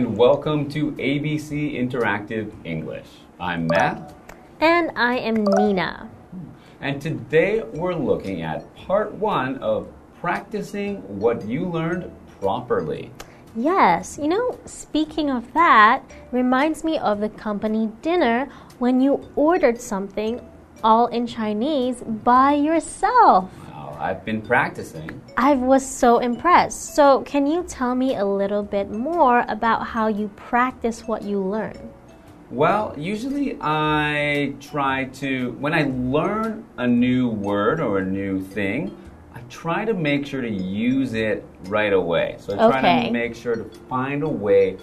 and welcome to ABC Interactive English. I'm Matt. And I am Nina. And today we're looking at part one of practicing what you learned properly. Yes, you know, speaking of that, reminds me of the company dinner when you ordered something all in Chinese by yourself. I've been practicing. I was so impressed. So, can you tell me a little bit more about how you practice what you learn? Well, usually I try to, when I learn a new word or a new thing, I try to make sure to use it right away. So I try Okay. to make sure to find a way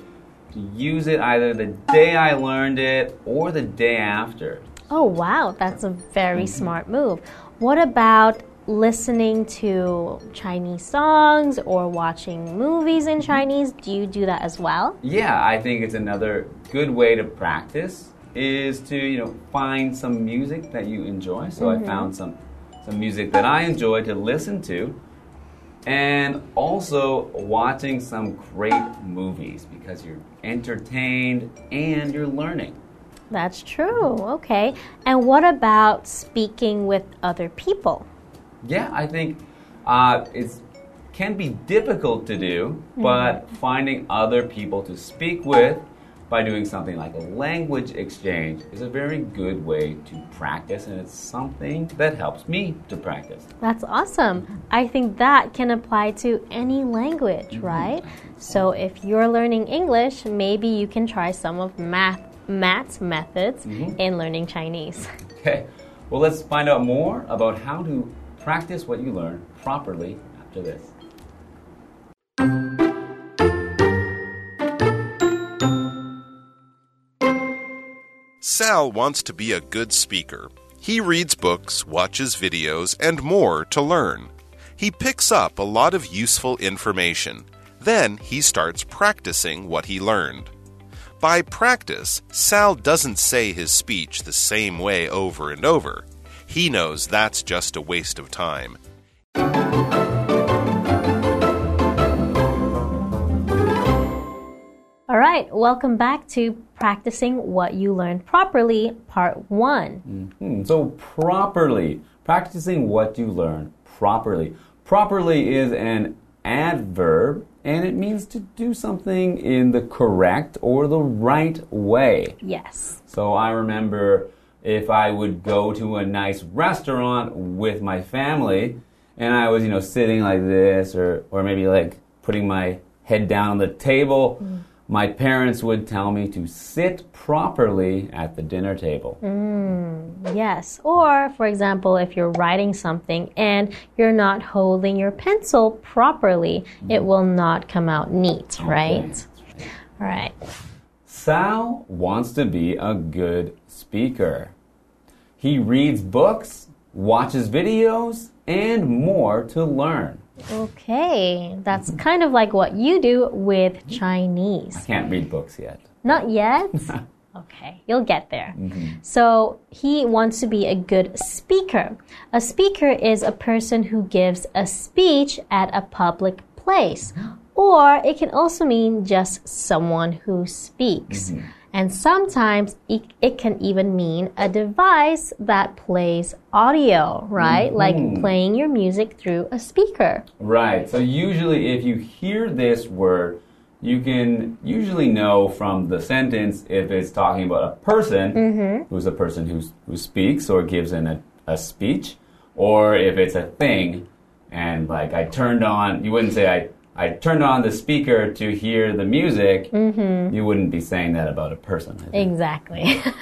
to use it either the day I learned it or the day after. Oh, wow, that's a very smart move. What about listening to Chinese songs or watching movies in mm-hmm. Chinese? Do you do that as well? Yeah, I think it's another good way to practice is to, you know, find some music that you enjoy. So I mm-hmm. found some some music that I enjoy to listen to and also watching some great movies because you're entertained and you're learning. That's true. Okay. And what about speaking with other people? Yeah, I think uh, it's can be difficult to do, mm-hmm. but finding other people to speak with by doing something like a language exchange is a very good way to practice, and it's something that helps me to practice. That's awesome. I think that can apply to any language, mm-hmm. right? So if you're learning English, maybe you can try some of math Matt's methods mm-hmm. in learning Chinese. Okay, well, let's find out more about how to practice what you learn properly after this. Sal wants to be a good speaker. He reads books, watches videos, and more to learn. He picks up a lot of useful information. Then he starts practicing what he learned. By practice, Sal doesn't say his speech the same way over and over. He knows that's just a waste of time. All right, welcome back to practicing what you learned properly, part 1. Hmm, So, properly, practicing what you learn properly. Properly is an adverb and it means to do something in the correct or the right way. Yes. So, I remember if I would go to a nice restaurant with my family and I was, you know, sitting like this or, or maybe like putting my head down on the table. Mm. My parents would tell me to sit properly at the dinner table. Mm, yes. Or, for example, if you're writing something and you're not holding your pencil properly, it mm. will not come out neat, right? All right. Sal wants to be a good speaker. He reads books, watches videos, and more to learn. Okay. That's kind of like what you do with Chinese. I can't read books yet. Not yet? Okay, you'll get there. Mm-hmm. So, he wants to be a good speaker. A speaker is a person who gives a speech at a public place, or it can also mean just someone who speaks. Mm-hmm. And sometimes it, it can even mean a device that plays audio, right? Mm-hmm. Like playing your music through a speaker. Right. So usually if you hear this word, you can usually know from the sentence if it's talking about a person mm-hmm. who's a person who's, who speaks or gives in a, a speech, or if it's a thing. And like I turned on, you wouldn't say I, I turned on the speaker to hear the music. Mm-hmm. You wouldn't be saying that about a person. Exactly.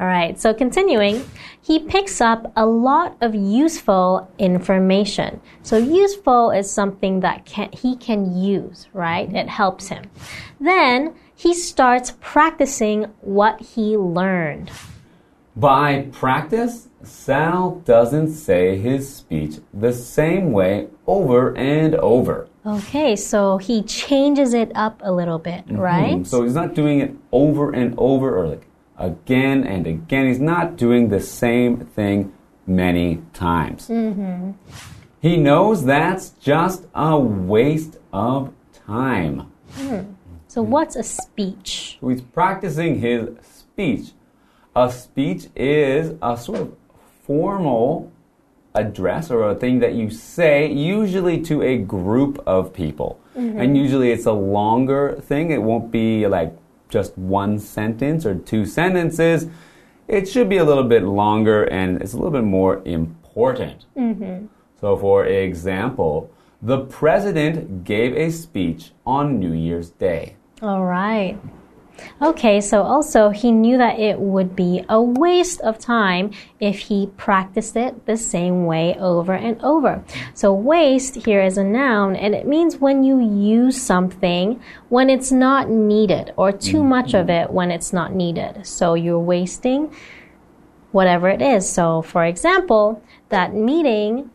All right, so continuing, he picks up a lot of useful information. So useful is something that can, he can use, right? It helps him. Then he starts practicing what he learned. By practice, Sal doesn't say his speech the same way over and over. Okay, so he changes it up a little bit, mm-hmm. right? So he's not doing it over and over or like again and again. He's not doing the same thing many times. Mm-hmm. He knows that's just a waste of time. Mm-hmm. So, what's a speech? So he's practicing his speech. A speech is a sort of formal address or a thing that you say, usually to a group of people. Mm-hmm. And usually it's a longer thing. It won't be like just one sentence or two sentences. It should be a little bit longer and it's a little bit more important. Mm-hmm. So, for example, the president gave a speech on New Year's Day. All right. Okay, so also he knew that it would be a waste of time if he practiced it the same way over and over. So, waste here is a noun and it means when you use something when it's not needed or too much of it when it's not needed. So, you're wasting whatever it is. So, for example, that meeting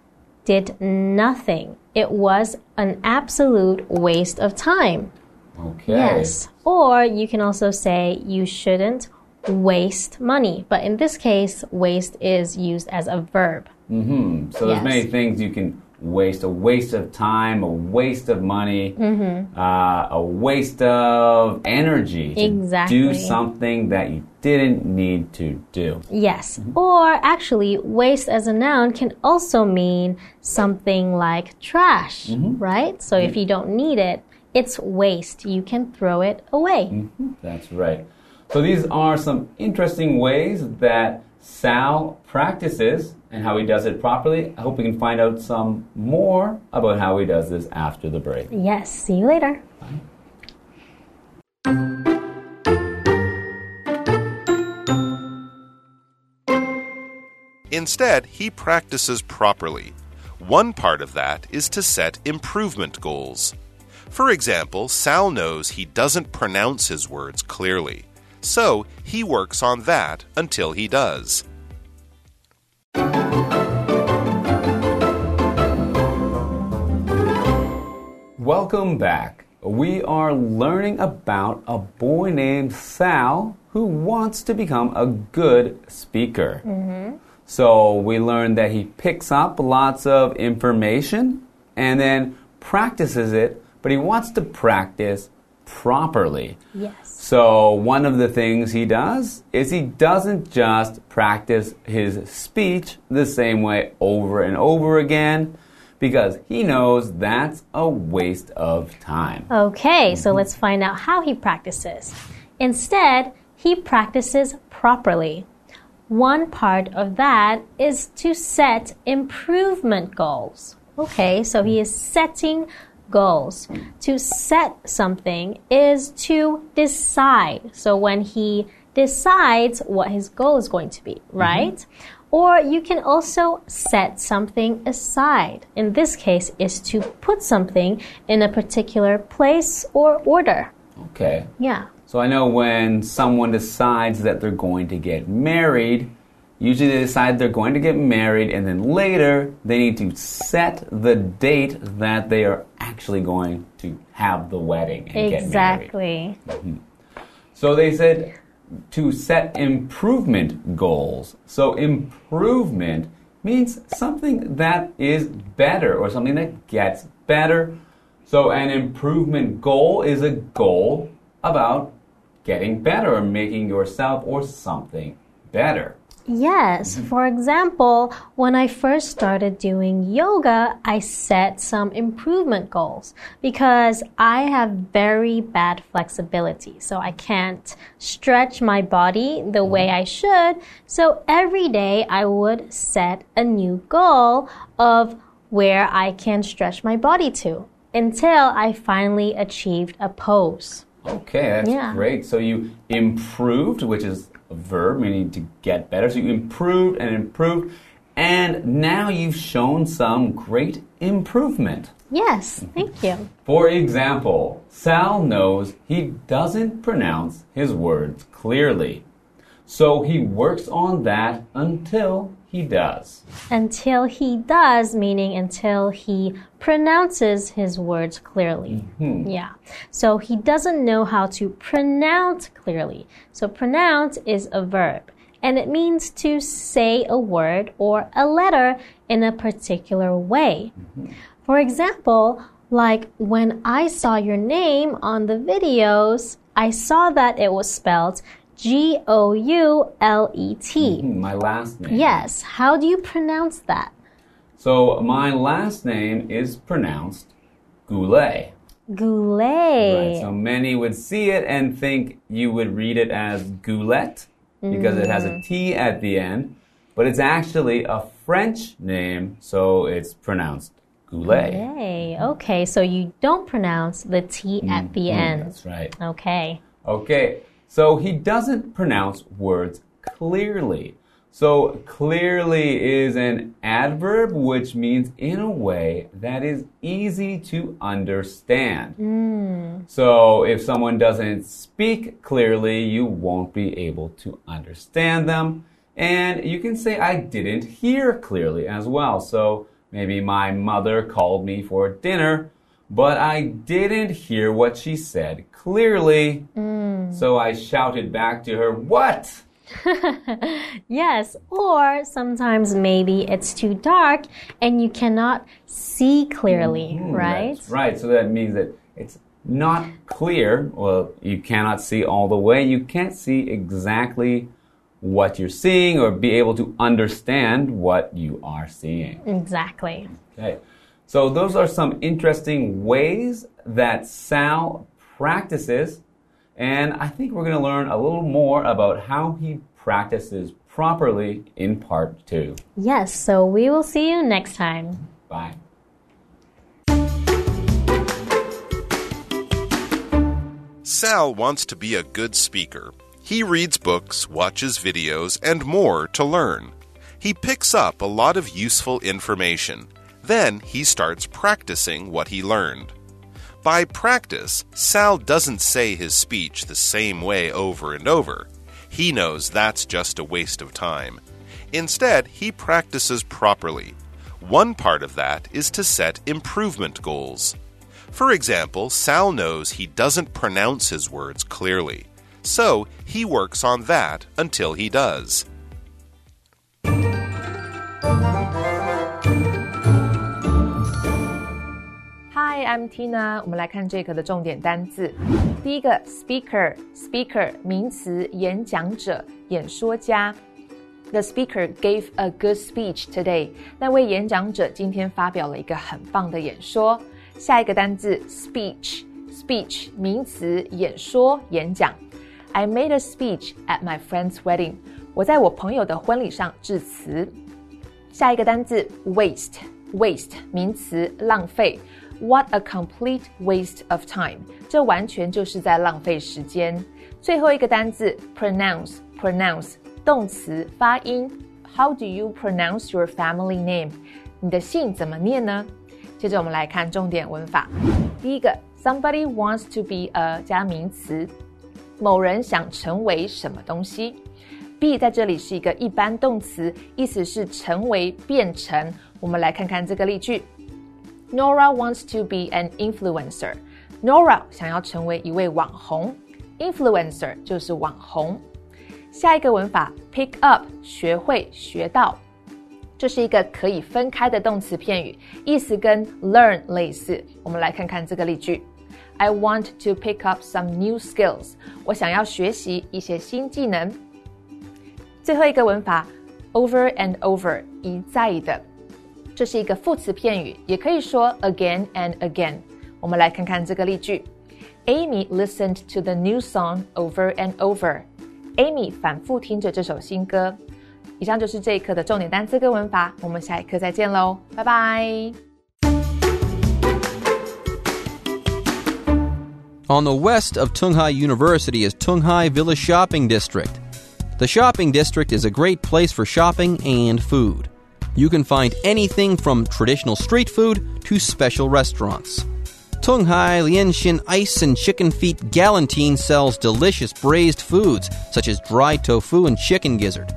did nothing. It was an absolute waste of time. Okay. Yes. Or you can also say you shouldn't waste money. But in this case, waste is used as a verb. hmm So there's Yes. many things you can waste a waste of time, a waste of money, Mm-hmm. uh, a waste of energy Exactly. do something that you didn't need to do. Yes. Or actually, waste as a noun can also mean something like trash, right? So if you don't need it, it's waste. You can throw it away. Mm-hmm. That's right. So these are some interesting ways that Sal practices and how he does it properly. I hope we can find out some more about how he does this after the break. Yes. See you later. Instead, he practices properly. One part of that is to set improvement goals. For example, Sal knows he doesn't pronounce his words clearly, so he works on that until he does. Welcome back. We are learning about a boy named Sal who wants to become a good speaker. Mm-hmm. So we learned that he picks up lots of information and then practices it, but he wants to practice properly. Yes. So, one of the things he does is he doesn't just practice his speech the same way over and over again because he knows that's a waste of time. Okay, so mm-hmm. let's find out how he practices. Instead, he practices properly. One part of that is to set improvement goals. Okay, so he is setting goals. To set something is to decide. So when he decides what his goal is going to be, mm-hmm. right? Or you can also set something aside. In this case, is to put something in a particular place or order. Okay. Yeah. So, I know when someone decides that they're going to get married, usually they decide they're going to get married, and then later they need to set the date that they are actually going to have the wedding and get married. Exactly. Mm-hmm. So they said to set improvement goals. So improvement means something that is better or something that gets better. So an improvement goal is a goal about getting better or making yourself or something better. Yes. Mm-hmm. For example, when I first started doing yoga, I set some improvement goals because I have very bad flexibility. So I can't stretch my body the mm-hmm. way I should. So every day I would set a new goal of where I can stretch my body to until I finally achieved a pose. Okay, that's Yeah. great. So you improved, which is verb meaning to get better. So you improved and improved, and now you've shown some great improvement. Yes, thank you. For example, Sal knows he doesn't pronounce his words clearly. So he works on that until he does. Until he does, meaning until he pronounces his words clearly. Mm-hmm. Yeah. So he doesn't know how to pronounce clearly. So pronounce is a verb. And it means to say a word or a letter in a particular way. Mm-hmm. For example, Like when I saw your name on the videos, I saw that it was spelled G O U L E T. Mm-hmm, my last name. Yes, how do you pronounce that? So my last name is pronounced Goulet. Goulet. Right. So many would see it and think you would read it as Goulet because it has a T mm. at the end, but it's actually a French name, so it's pronounced Goulet. Goulet. Okay, so you don't pronounce the T at mm-hmm, the end. That's right. Okay. Okay, so he doesn't pronounce words clearly. So clearly is an adverb which means in a way that is easy to understand. Hmm. So if someone doesn't speak clearly, you won't be able to understand them. And you can say, I didn't hear clearly as well. So maybe my mother called me for dinner, but I didn't hear what she said clearly. Mm. So I shouted back to her, What? Yes, or sometimes maybe it's too dark and you cannot see clearly, mm-hmm, right? That's right. So that means that it's not clear. Well, you cannot see all the way. You can't see exactly what you're seeing or be able to understand what you are seeing. Exactly. Okay. So those are some interesting ways that Sal practices. And I think we're going to learn a little more about how he practices properly in part two. Yes, so we will see you next time. Bye. Sal wants to be a good speaker. He reads books, watches videos, and more to learn. He picks up a lot of useful information. Then he starts practicing what he learned. By practice, Sal doesn't say his speech the same way over and over. He knows that's just a waste of time. Instead, he practices properly. One part of that is to set improvement goals. For example, Sal knows he doesn't pronounce his words clearly. So he works on that until he does. M T 呢。我们来看这个的重点单字。第一个，speaker，speaker 名词，演讲者、演说家。The speaker gave a good speech today。那位演讲者今天发表了一个很棒的演说。下一个单字，speech，speech 名词，演说、演讲。I made a speech at my friend's wedding。我在我朋友的婚礼上致辞。下一个单字，waste，waste 名词，浪费。What a complete waste of time！这完全就是在浪费时间。最后一个单字，pronounce，pronounce 动词，发音。How do you pronounce your family name？你的姓怎么念呢？接着我们来看重点文法。第一个，somebody wants to be a 加名词，某人想成为什么东西。be 在这里是一个一般动词，意思是成为、变成。我们来看看这个例句 ：Nora wants to be an influencer。Nora 想要成为一位网红，influencer 就是网红。下一个文法，pick up 学会、学到，这是一个可以分开的动词片语，意思跟 learn 类似。我们来看看这个例句：I want to pick up some new skills。我想要学习一些新技能。最后一个文法，over and over 一再的， 这是一个副词片语，也可以说 again and again。我们来看看这个例句：Amy listened to the new song over and over。Amy 反复听着这首新歌。以上就是这一课的重点单词跟文法，我们下一课再见喽，拜拜。On the west of Tunghai University is Tunghai Villa Shopping District. The shopping district is a great place for shopping and food. You can find anything from traditional street food to special restaurants. Tunghai Lianshin Ice and Chicken Feet Galantine sells delicious braised foods such as dry tofu and chicken gizzard.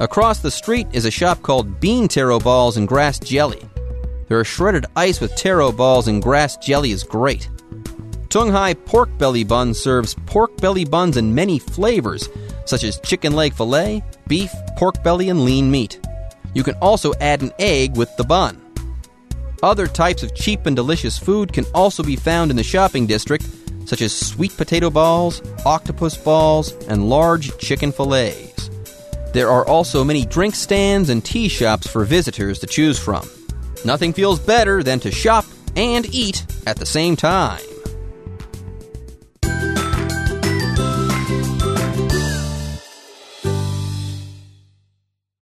Across the street is a shop called Bean Taro Balls and Grass Jelly. Their shredded ice with taro balls and grass jelly is great. Tunghai Pork Belly Bun serves pork belly buns in many flavors, such as chicken leg filet, beef, pork belly, and lean meat. You can also add an egg with the bun. Other types of cheap and delicious food can also be found in the shopping district, such as sweet potato balls, octopus balls, and large chicken fillets. There are also many drink stands and tea shops for visitors to choose from. Nothing feels better than to shop and eat at the same time.